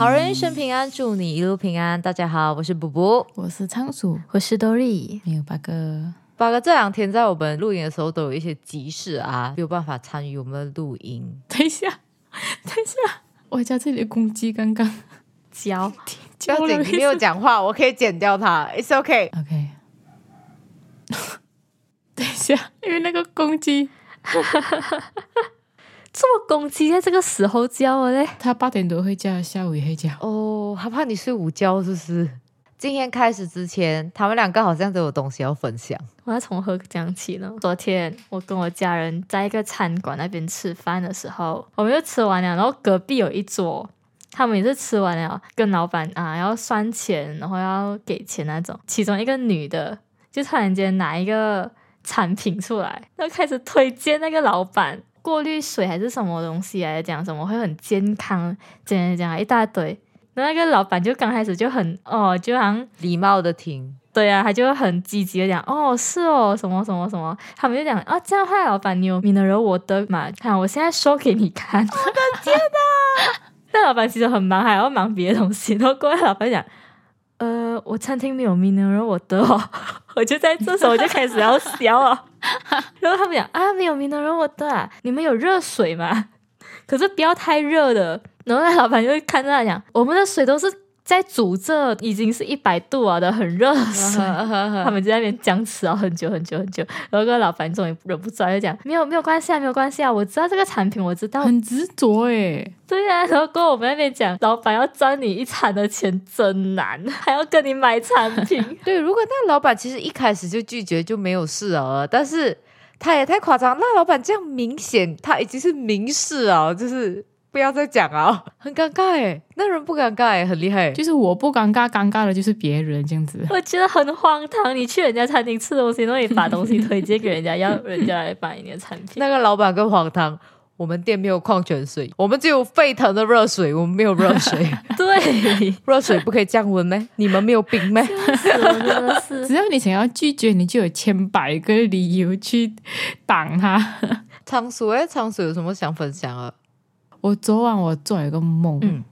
好人一生平安，祝你一路平安。大家好，我是卜卜，我是仓鼠，我是 Dory，没有八哥。八哥这两天在我们录音的时候都有一些急事啊，没有办法参与我们的录音。等一下，等一下，我家这里的公鸡刚刚叫，不要紧，你没有讲话，我可以剪掉它，It's OK。OK。等一下，因为那个公鸡 这么公鸡在这个时候叫了嘞？他八点多会叫，下午也会叫。哦，他怕你睡午觉，是不是？今天开始之前，他们两个好像都有东西要分享。我要从何讲起呢？昨天我跟我家人在一个餐馆那边吃饭的时候，我们就吃完了，然后隔壁有一桌，他们也是吃完了，跟老板啊要算钱，然后要给钱那种。其中一个女的就突然间拿一个产品出来，然后开始推荐那个老板过滤水还是什么东西来讲什么会很健康，讲讲讲一大堆。那那个老板就刚开始就很哦，就好像礼貌的听，对啊，他就很积极的讲，哦，是哦，什么什么什么，他们就讲，啊，这样的话，老板，你有 mineral water 嘛？看，我现在说给你看。我的天哪！那老板其实很忙，还要忙别的东西。然后过来，老板讲，呃，我餐厅没有 mineral water 哦。我就在这时候我就开始要笑啊。然后他们讲，啊，没有明德人我的啊，你们有热水吗？可是不要太热的。然后那老板就会看着他讲，我们的水都是在煮这已经是一百度啊的很热水，他们就在那边僵持了很久很久很久。然后个老板终于忍不住了，就讲没有没有关系啊，没有关系啊，我知道这个产品，我知道，很执着诶。对呀、啊，然后跟我们那边讲，老板要赚你一餐的钱真难，还要跟你买产品。对，如果那个老板其实一开始就拒绝就没有事了，但是他也太夸张，那老板这样明显他已经是明示啊，就是。不要再讲啊，很尴尬哎，那人不尴尬哎，很厉害。就是我不尴尬，尴尬的就是别人这样子。我觉得很荒唐，你去人家餐厅吃东西，然后你把东西推荐给人家，要人家来买你的产品。那个老板更荒唐，我们店没有矿泉水，我们只有沸腾的热水，我们没有热水。对，热水不可以降温咩？你们没有冰咩？真的是，只要你想要拒绝，你就有千百个理由去挡他。仓鼠哎，仓鼠有什么想分享啊？我昨晚我做了一个梦，嗯，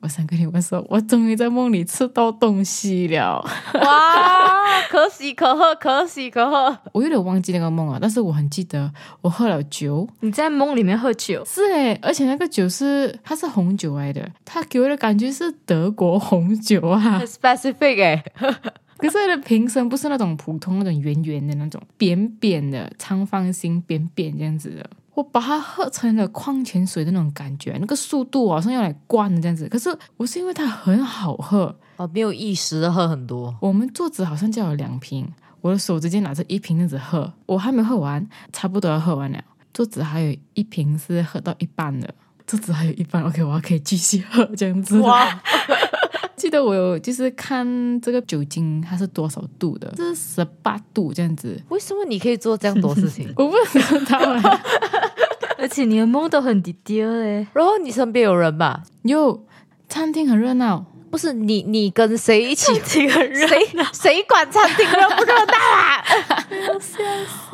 我想跟你们说，我终于在梦里吃到东西了，哇，可喜可贺，可喜可贺。我有点忘记那个梦啊，但是我很记得我喝了酒。你在梦里面喝酒？是诶，而且那个酒是它是红酒来的，它给我的感觉是德国红酒啊，很 specific 哎。可是它的瓶身不是那种普通那种圆圆的那种，扁扁的长方形，扁扁这样子的。我把它喝成了矿泉水的那种感觉，那个速度好像要来灌的这样子。可是我是因为它很好喝哦，没有意识的喝很多。我们桌子好像就有两瓶，我的手直接拿着一瓶这样子喝，我还没喝完，差不多要喝完了。桌子还有一瓶是喝到一半的，桌子还有一半，OK，我还可以继续喝这样子。哇！记得我有就是看这个酒精它是多少度的，这是十八度这样子。为什么你可以做这样多事情？我不知道啊。而且你的梦都很低调嘞。然后你身边有人吧？有，餐厅很热闹。不是你，你跟谁一起？餐厅很热闹，谁管餐厅热不热闹啊？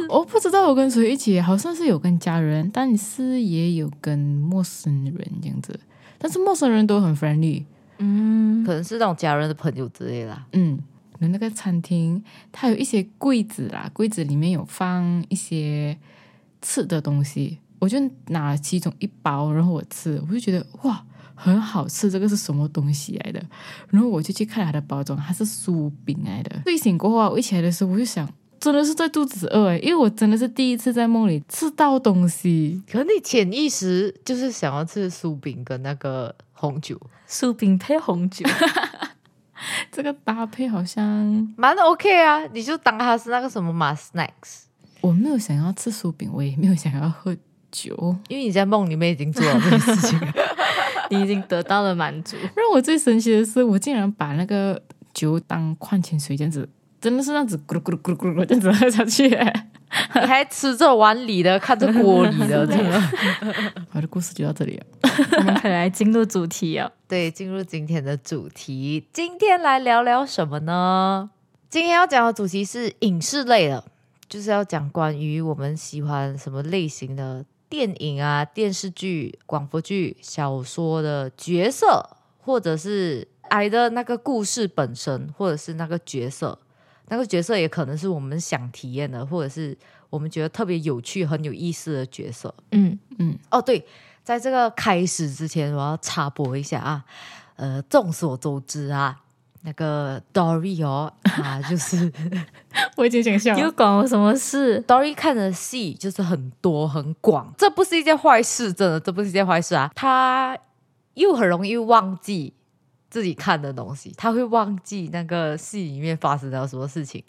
我不知道我跟谁一起，好像是有跟家人，但是也有跟陌生人这样子。但是陌生人都很 friendly。嗯，可能是那种家人的朋友之类啦。嗯，那个餐厅它有一些柜子啦，柜子里面有放一些吃的东西，我就拿了其中一包，然后我吃，我就觉得哇，很好吃，这个是什么东西来的？然后我就去看它的包装，它是酥饼来的。睡醒过后啊，我一起来的时候，我就想。真的是在肚子饿诶，因为我真的是第一次在梦里吃到东西。可你潜意识就是想要吃酥饼跟那个红酒，酥饼配红酒，这个搭配好像蛮 OK 啊。你就当它是那个什么嘛 snacks。我没有想要吃酥饼，我也没有想要喝酒，因为你在梦里面已经做了这件事情，你已经得到了满足。让我最神奇的是，我竟然把那个酒当矿泉水这样子。真的是那样子咕噜咕噜咕噜咕噜这样子喝下去，你还吃着碗里的，看着锅里的，真的。我的故事就到这里了，我们可以来进入主题啊。对，进入今天的主题，今天来聊聊什么呢？今天要讲的主题是影视类的，就是要讲关于我们喜欢什么类型的电影啊、电视剧、广播剧、小说的角色，或者是爱的那个故事本身，或者是那个角色，那个角色也可能是我们想体验的，或者是我们觉得特别有趣、很有意思的角色。嗯嗯，哦，对，在这个开始之前，我要插播一下啊，呃，众所周知啊，那个 Dory 哦，啊，就是 我已经想笑又管我什么事？Dory 看的戏就是很多很广，这不是一件坏事，真的，这不是一件坏事啊。他又很容易忘记自己看的东西，他会忘记那个戏里面发生了什么事情。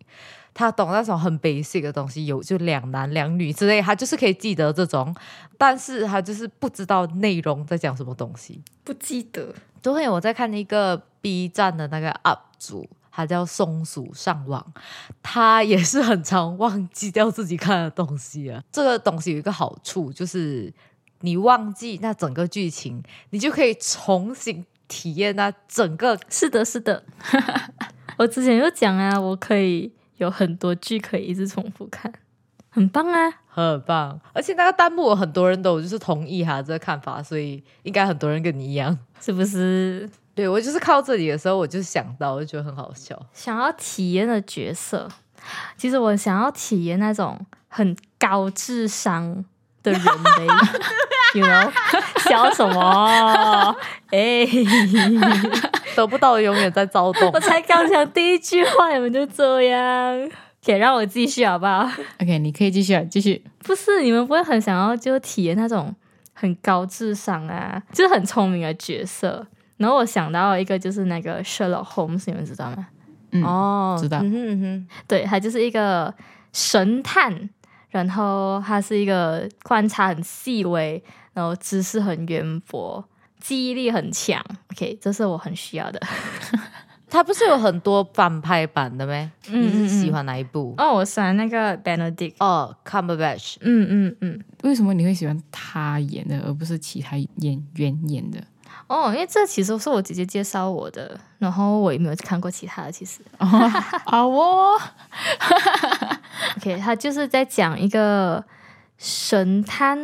他懂那种很 basic 的东西，有就两男两女之类，他就是可以记得这种，但是他就是不知道内容在讲什么东西。不记得。昨天我在看一个 B 站的那个 UP 主，他叫松鼠上网，他也是很常忘记掉自己看的东西啊。这个东西有一个好处，就是你忘记那整个剧情，你就可以重新体验那整个。是的，是的。我之前有讲啊，我可以有很多剧可以一直重复看，很棒啊！很棒，而且那个弹幕有很多人都就是同意哈这个看法，所以应该很多人跟你一样。是不是？对我就是靠这里的时候，我就想到，我就觉得很好笑。想要体验的角色，其实我想要体验那种很高智商的人类。you know，笑什么？哎、得不到的永远在躁动我。才刚讲第一句话，你们就这样，且让我继续好不好？OK，你可以继续啊，继续。不是，你们不会很想要就体验那种很高智商啊，就是很聪明的角色。然后我想到一个就是那个 Sherlock Holmes，你们知道吗？嗯，哦知道嗯哼嗯哼对，他就是一个神探，然后他是一个观察很细微，然后知识很渊博，记忆力很强。OK，这是我很需要的。他不是有很多反派版的咩？嗯你是喜欢哪一部？哦，我喜欢那个 Benedict。哦，Cumberbatch。嗯嗯嗯。为什么你会喜欢他演的，而不是其他演员演的？哦，因为这其实是我姐姐介绍我的，然后我也没有看过其他的。其实好哦，，OK，他就是在讲一个神探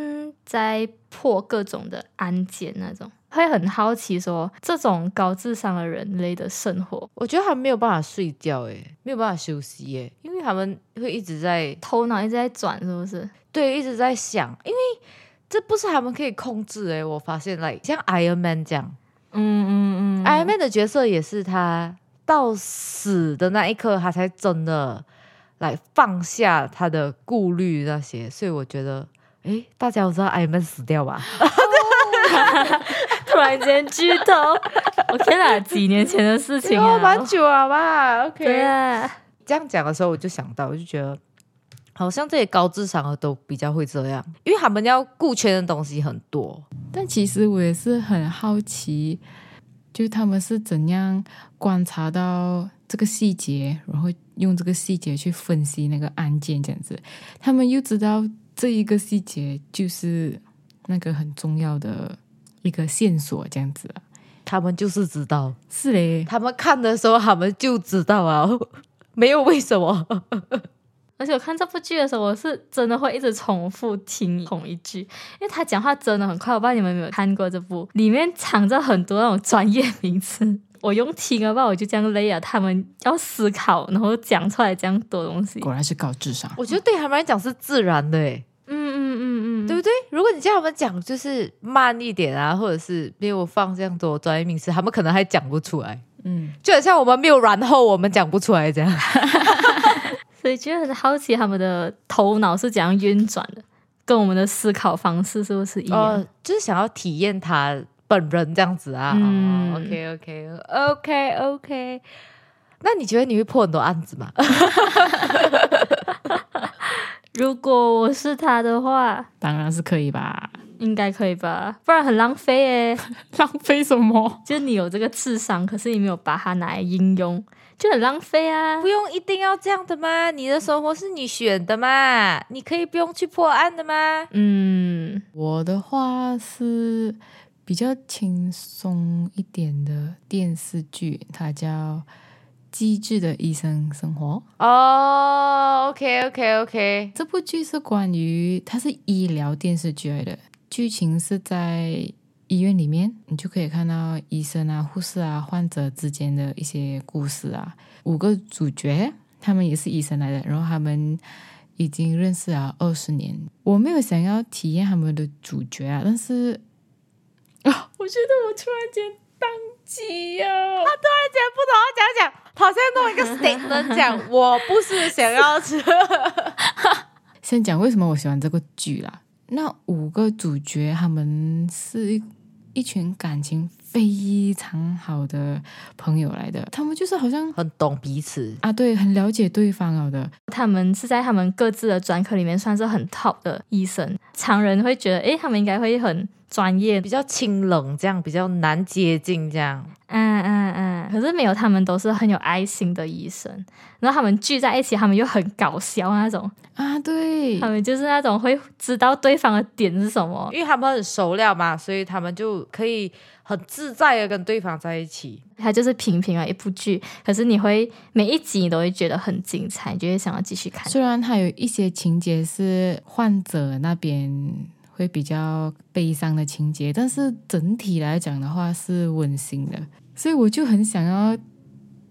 在破各种的案件那种，会很好奇说这种高智商的人类的生活，我觉得他没有办法睡觉，诶，没有办法休息，诶，因为他们会一直在头脑一直在转，是不是？对一直在想，因为这不是他们可以控制诶。我发现，来像 Iron Man 这样、嗯嗯嗯 i r o n Man 的角色也是他到死的那一刻，他才真的来放下他的顾虑那些，所以我觉得。诶，大家都知道 Iron Man 死掉吧？突然间剧透，我天哪，几年前的事情 哦，啊，蛮久了吧？OK，对啊，这样讲的时候，我就想到，我就觉得好像这些高智商的都比较会这样，因为他们要顾全的东西很多。但其实我也是很好奇，就是他们是怎样观察到这个细节，然后用这个细节去分析那个案件，这样子，他们又知道这一个细节就是那个很重要的一个线索，这样子啊。他们就是知道，是嘞，他们看的时候，他们就知道啊，没有为什么。而且我看这部剧的时候，我是真的会一直重复听同一句，因为他讲话真的很快。我不知道你们有没有看过这部，里面藏着很多那种专业名词。我用听的话，我就这样累啊。他们要思考，然后讲出来这样多东西。果然是高智商。我觉得对他们来讲是自然的，诶，嗯嗯嗯嗯，对不对？如果你叫他们讲就是慢一点啊，或者是没有放这样多专业名词，他们可能还讲不出来。嗯，就很像我们没有然后，我们讲不出来这样。所以觉得很好奇他们的头脑是怎样运转的，跟我们的思考方式是不是一样？哦，就是想要体验他本人这样子啊。嗯哦、OK OK OK OK。那你觉得你会破很多案子吗？如果我是他的话，当然是可以吧。应该可以吧？不然很浪费耶。浪费什么？就是你有这个智商，可是你没有把它拿来应用，就很浪费啊不。用一定要这样的吗？你的生活是你选的嘛？你可以不用去破案的吗？嗯，我的话是比较轻松一点的电视剧，它叫《机智的医生生活》。哦、o k OK OK，这部剧是关于它是医疗电视剧来的，剧情是在医院里面，你就可以看到医生啊、护士啊、患者之间的一些故事啊。五个主角，他们也是医生来的，然后他们已经认识了二十年。我没有想要体验他们的主角啊，但是啊，我觉得我突然间宕机啊！他突然间不懂要讲讲，好像弄一个 statement 讲，我不是想要吃。先讲为什么我喜欢这个剧啦。那五个主角他们是一一群感情非常好的朋友来的，他们就是好像很懂彼此，啊，对，很了解对方了的。他们是在他们各自的专科里面算是很 top 的医生，常人会觉得，诶，他们应该会很专业，比较清冷，这样比较难接近，这样。嗯嗯嗯。可是没有，他们都是很有爱心的医生。然后他们聚在一起，他们又很搞笑那种啊，对，他们就是那种会知道对方的点是什么，因为他们很熟了嘛，所以他们就可以很自在的跟对方在一起。它就是平平啊一部剧，可是你会每一集你都会觉得很精彩，就会想要继续看。虽然它有一些情节是患者那边会比较悲伤的情节，但是整体来讲的话是温馨的，所以我就很想要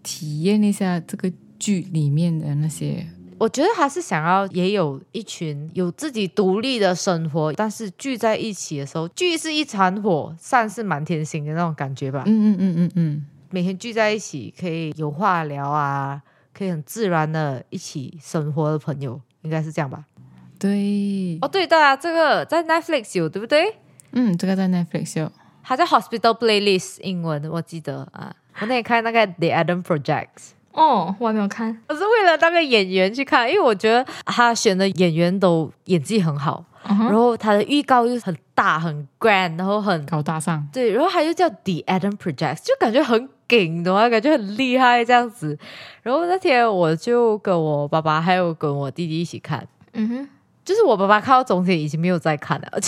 体验一下这个。剧里面的那些，我觉得他是想要也有一群有自己独立的生活，但是聚在一起的时候，聚是一团火，散是满天星的那种感觉吧。嗯嗯嗯嗯嗯，每天聚在一起可以有话聊啊，可以很自然的一起生活的朋友，应该是这样吧？对，哦对的，这个在 Netflix 有对不对？嗯，这个在 Netflix 有，它叫 Hospital Playlist 英文，我记得啊，我那天看那个 The Adam Project。哦，我还没有看，我是为了那个演员去看，因为我觉得他选的演员都演技很好，然后他的预告又很大很 grand，然后很高大上，对，然后他又叫 The Adam Project，就感觉很顶的话，感觉很厉害这样子。然后那天我就跟我爸爸还有跟我弟弟一起看，嗯哼。就是我爸爸看到总体已经没有在看了，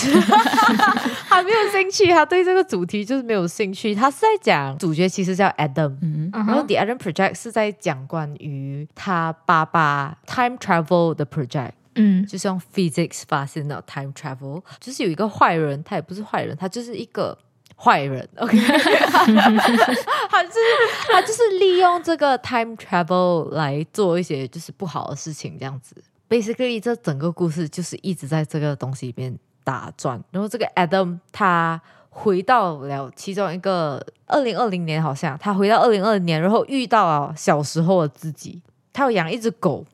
他没有兴趣，他对这个主题就是没有兴趣。他是在讲主角其实叫 Adam，然后 The Adam Project 是在讲关于他爸爸 time travel 的 project，嗯，就是用 physics 发现的 time travel，就是有一个坏人，他也不是坏人，他就是一个坏人，OK，他就是他就是利用这个 time travel 来做一些就是不好的事情，这样子。Basically，这整个故事就是一直在这个东西里面打转。然后这个 Adam 他回到了其中一个二零二零年，好像他回到二零二零年，然后遇到了小时候的自己。他有养一只狗。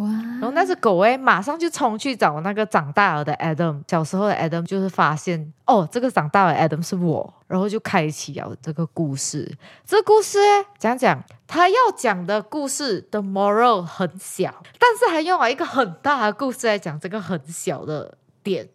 哇！然后那只狗哎，马上就冲去找那个长大了的 Adam。小时候的 Adam 就是发现哦，这个长大的 Adam 是我，然后就开启了这个故事。这故事讲讲他要讲的故事的 moral 很小，但是还用了一个很大的故事来讲这个很小的点。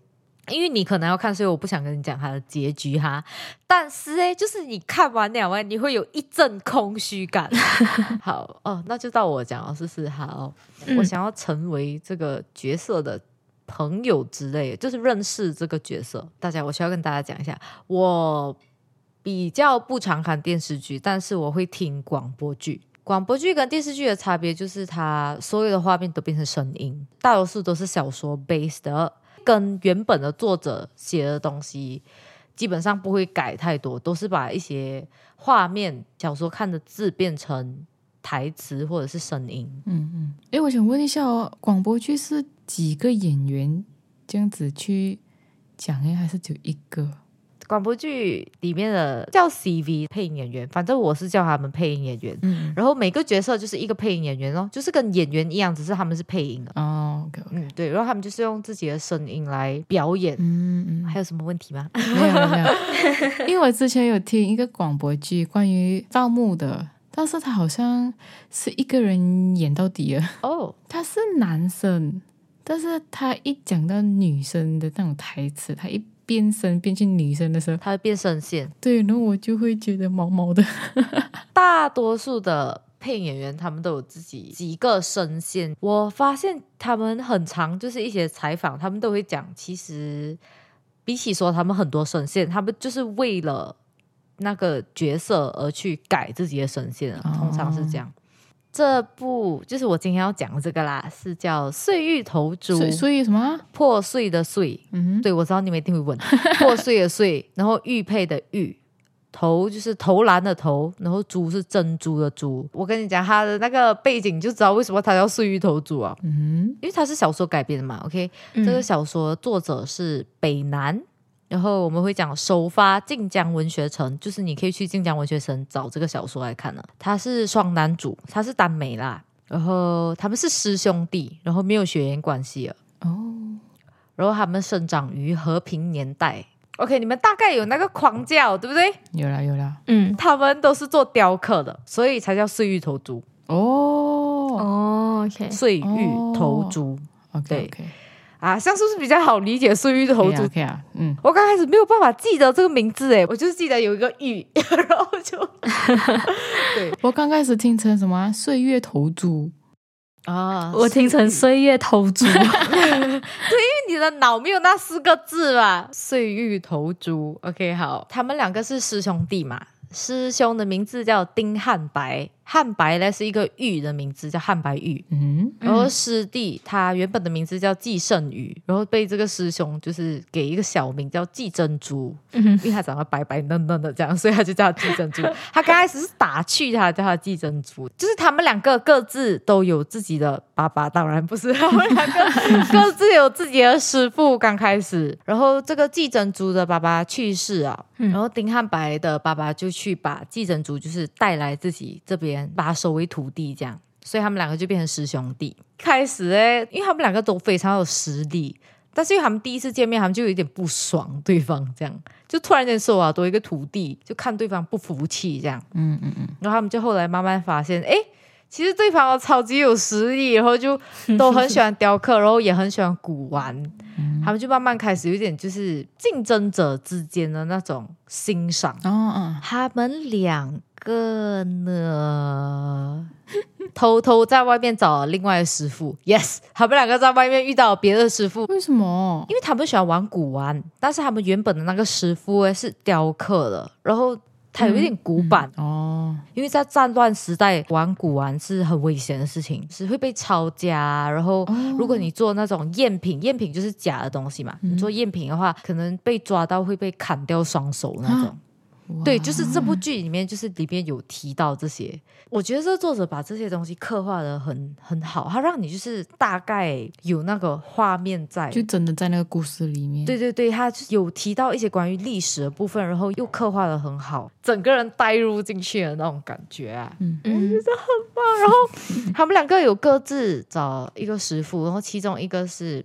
因为你可能要看，所以我不想跟你讲它的结局哈。但是哎，就是你看完两完，你会有一阵空虚感。好哦，那就到我讲了，试试好。我想要成为这个角色的朋友之类，就是认识这个角色。大家，我需要跟大家讲一下，我比较不常看电视剧，但是我会听广播剧。广播剧跟电视剧的差别就是，它所有的画面都变成声音，大多数都是小说 based 的。跟原本的作者写的东西基本上不会改太多，都是把一些画面、小说看的字变成台词或者是声音。嗯嗯。哎，我想问一下哦，广播剧是几个演员这样子去讲诶，还是只有一个？广播剧里面的叫 CV 配音演员，反正我是叫他们配音演员。嗯，然后每个角色就是一个配音演员哦，就是跟演员一样，只是他们是配音的。哦，OK，嗯，对，然后他们就是用自己的声音来表演。嗯嗯，还有什么问题吗？没有没有，因为我之前有听一个广播剧关于盗墓的，但是他好像是一个人演到底了。哦，他是男生，但是他一讲到女生的那种台词，他一。变声变成女生的时候，他会变声线。对，然后我就会觉得毛毛的。大多数的配音演员他们都有自己几个声线。我发现他们很长，就是一些采访，他们都会讲，其实比起说他们很多声线，他们就是为了那个角色而去改自己的声线。通常是这样。这部就是我今天要讲的这个啦，是叫《碎玉头猪》，碎玉什么啊？破碎的碎。嗯对，我知道你们一定会问，破碎的碎，然后玉佩的玉，头就是投篮的头，然后珠是珍珠的珠。我跟你讲，他的那个背景就知道为什么他叫碎玉头猪啊，嗯因为他是小说改编的嘛。OK，、嗯这个小说作者是北南。然后我们会讲首发晋江文学城，就是你可以去晋江文学城找这个小说来看了。他是双男主，他是耽美啦，然后他们是师兄弟，然后没有血缘关系了。哦，然后他们生长于和平年代。OK，你们大概有那个框架，对不对？有啦有啦，嗯，他们都是做雕刻的，所以才叫碎玉头珠。哦。哦，OK，碎玉头猪、，OK 啊，像是不是比较好理解？碎玉头珠。OK 啊，嗯，我刚开始没有办法记得这个名字，哎，我就是记得有一个玉，然后就 对。我刚开始听成什么啊？岁月头珠，啊，我听成岁月头猪，因为你的脑没有那四个字吧，碎玉投珠。OK，好，他们两个是师兄弟嘛，师兄的名字叫丁汉白，汉白呢是一个玉的名字，叫汉白玉。嗯然后师弟他原本的名字叫季圣宇，然后被这个师兄就是给一个小名叫季珍珠，嗯因为他长得白白嫩嫩的这样，所以他就叫他季珍珠。他刚开始是打趣他，叫他季珍珠，就是他们两个各自都有自己的爸爸，当然不是他们两个各自有自己的师傅。刚开始，然后这个季珍珠的爸爸去世啊，嗯然后丁汉白的爸爸就去把季珍珠就是带来自己这边，把他收为徒弟，这样，所以他们两个就变成师兄弟。开始哎，因为他们两个都非常有实力，但是因为他们第一次见面，他们就有一点不爽对方，这样就突然间说啊，多一个徒弟，就看对方不服气这样，嗯嗯嗯，然后他们就后来慢慢发现，哎。其实对方超级有实力，然后就 都很喜欢雕刻，然后也很喜欢古玩，他们就慢慢开始有点就是竞争者之间的那种欣赏。哦哦，他们两个呢，偷偷在外面找了另外的师傅。Yes，他们两个在外面遇到了别的师傅，为什么？因为他们喜欢玩古玩，但是他们原本的那个师傅诶是雕刻的，然后他有一点古板，哦，因为在战乱时代玩古玩是很危险的事情，是会被抄家。然后如果你做那种赝品，赝品就是假的东西嘛，你做赝品的话，可能被抓到会被砍掉双手那种。对，就是这部剧里面，就是里面有提到这些。我觉得这作者把这些东西刻画的很很好，他让你就是大概有那个画面在。就真的在那个故事里面，对对对，他有提到一些关于历史的部分，然后又刻画的很好，整个人带入进去的那种感觉啊。嗯，他们两个有各自找一个师傅，然后其中一个是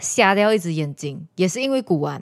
瞎掉一只眼睛，也是因为古玩；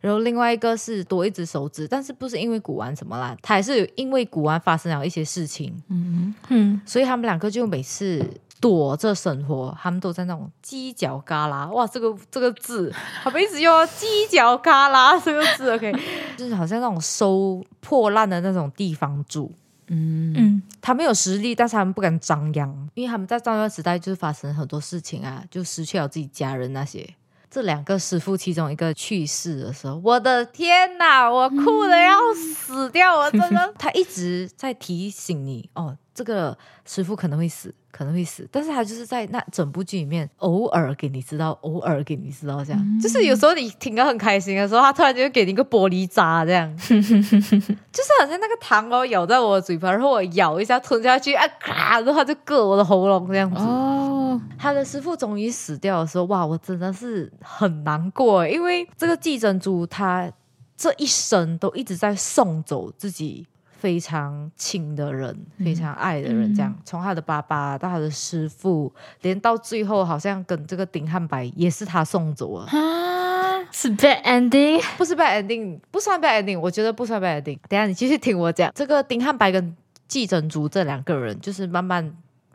然后另外一个是多一只手指，但是不是因为古玩什么啦，他还是因为古玩发生了一些事情，嗯嗯，所以他们两个就每次躲着生活，他们都在那种犄角旮旯。哇，这个这个字，他们一直用犄角旮旯这个字，OK，就是好像那种收破烂的那种地方住。嗯嗯，他们有实力，但是他们不敢张扬，因为他们在战乱时代就是发生很多事情啊，就失去了自己家人那些。这两个师傅其中一个去世的时候，我的天哪，我哭的要死掉！我真的，他一直在提醒你哦，这个师傅可能会死，可能会死，但是他就是在那整部剧里面偶尔给你知道，偶尔给你知道，这样、就是有时候你听得很开心的时候，他突然就给你一个玻璃渣，这样。就是好像那个糖哦咬在我的嘴巴，然后我咬一下吞下去啊，咔，然后它就割我的喉咙这样子。哦，他的师傅终于死掉的时候，哇，我真的是很难过，因为这个寄珍珠他这一生都一直在送走自己非常亲的人、非常爱的人，这样、从他的爸爸到他的师傅，连到最后好像跟这个丁汉白也是他送走了。啊，是 bad ending，不是 bad ending，不算 bad ending，我觉得不算 bad ending。等下你继续听我讲，这个丁汉白跟季珍珠这两个人，就是慢慢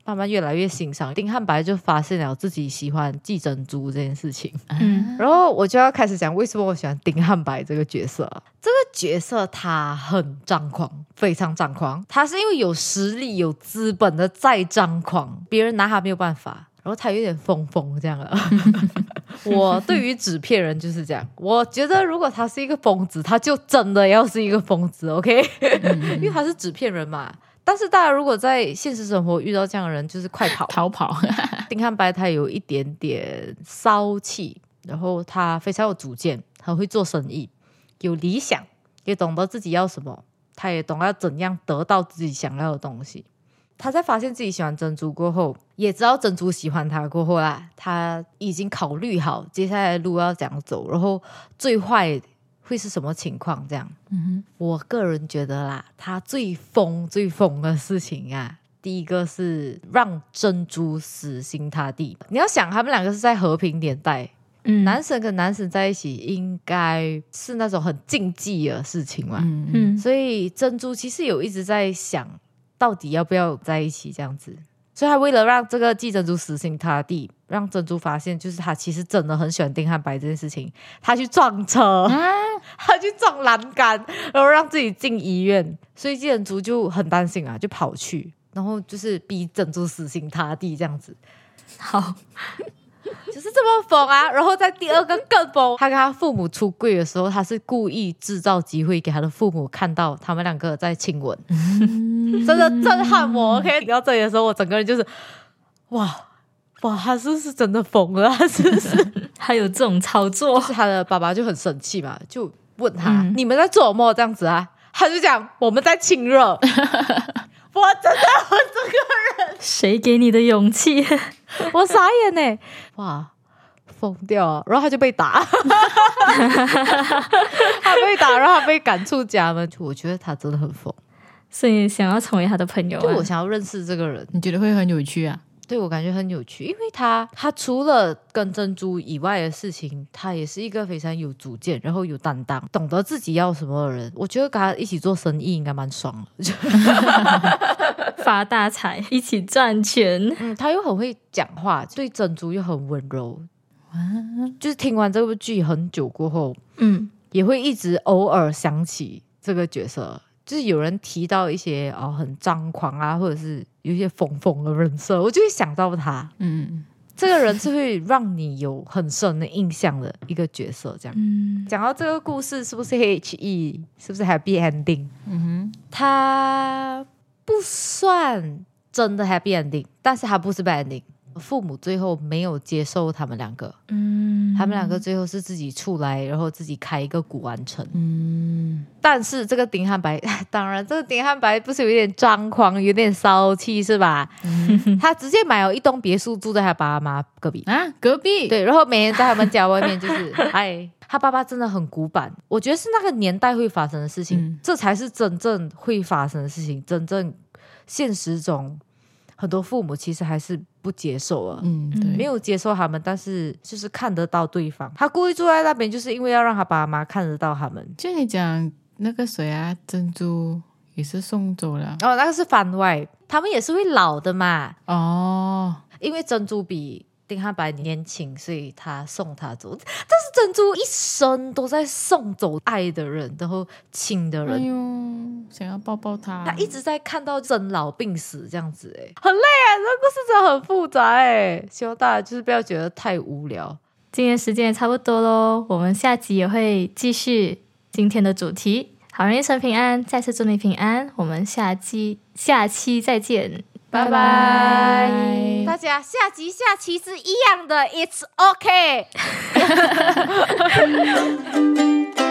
慢慢越来越欣赏丁汉白，就发现了自己喜欢季珍珠这件事情。嗯然后我就要开始讲为什么我喜欢丁汉白这个角色。这个角色他很张狂，非常张狂。他是因为有实力、有资本的再张狂，别人拿他没有办法。然后他有点疯疯这样了。我对于纸片人就是这样，我觉得如果他是一个疯子，他就真的要是一个疯子，OK？因为他是纸片人嘛。但是大家如果在现实生活遇到这样的人，就是快跑。逃跑，丁汉白他有一点点骚气，然后他非常有主见，很会做生意，有理想，也懂得自己要什么，他也懂要怎样得到自己想要的东西。他在发现自己喜欢珍珠过后，也知道珍珠喜欢他过后啦，他已经考虑好接下来的路要怎样走，然后最坏会是什么情况这样。嗯我个人觉得啦，他最疯最疯的事情啊，第一个是让珍珠死心塌地。你要想，他们两个是在和平年代，嗯男神跟男神在一起，应该是那种很禁忌的事情嘛。嗯所以珍珠其实有一直在想，到底要不要在一起这样子。所以他为了让这个季珍珠死心塌地，让珍珠发现，就是他其实真的很喜欢丁汉白这件事情，他去撞车。啊，他去撞栏杆，然后让自己进医院，所以季珍珠就很担心啊，就跑去，然后就是逼珍珠死心塌地这样子，好，就是这么疯啊。然后在第二个更疯，他跟他父母出柜的时候，他是故意制造机会给他的父母看到他们两个在亲吻，真的震撼我。OK，听到这里的时候，我整个人就是哇哇，他是不是真的疯了？他是不是？还有这种操作，是他的爸爸就很生气嘛，就问他：“嗯你们在做什么？”这样子啊，他就讲：“我们在亲热。” 我真的，我这个人谁给你的勇气？我傻眼呢，哇，疯掉啊！然后他就被打，他被打，然后他被赶出家门。就我觉得他真的很疯，所以想要成为他的朋友、啊。就我想要认识这个人，你觉得会很有趣啊？对我感觉很有趣，因为他他除了跟珍珠以外的事情，他也是一个非常有主见，然后有担当，懂得自己要什么的人。我觉得跟他一起做生意应该蛮爽的。就 发大财，一起赚钱。嗯，他又很会讲话，对珍珠又很温柔。就是听完这部剧很久过后，嗯，也会一直偶尔想起这个角色。就是有人提到一些哦很张狂啊，或者是有一些疯疯的人设，我就会想到他。嗯，这个人是会让你有很深的印象的一个角色。这样，嗯，讲到这个故事，是不是 H E？是不是 Happy Ending？嗯哼，他不算真的 Happy Ending，但是他不是 Bad Ending。父母最后没有接受他们两个，嗯，他们两个最后是自己出来，然后自己开一个古玩城。嗯，但是这个丁汉白，当然这个丁汉白不是有点张狂，有点骚气是吧？他直接买了一栋别墅住在他爸妈隔壁。啊，隔壁，对，然后每天在他们家外面就是，哎，他爸爸真的很古板，我觉得是那个年代会发生的事情，嗯。这才是真正会发生的事情，真正现实中很多父母其实还是不接受啊。嗯，对，没有接受他们，但是就是看得到对方。他故意住在那边，就是因为要让他爸妈看得到他们。就你讲那个谁啊，珍珠也是送走了哦，那个是番外，他们也是会老的嘛。哦，因为珍珠比丁汉白年轻，所以他送他走。但是珍珠一生都在送走爱的人，然后亲的哎人。呦，想要抱抱他，他一直在看到生老病死这样子，哎，很累啊！这个故事真的很复杂，哎，希望大家就是不要觉得太无聊。今天时间也差不多喽，我们下集也会继续今天的主题。好人一生平安，再次祝你平安。我们下期下期再见，拜拜拜，大家下集下期是一样的，It's OK。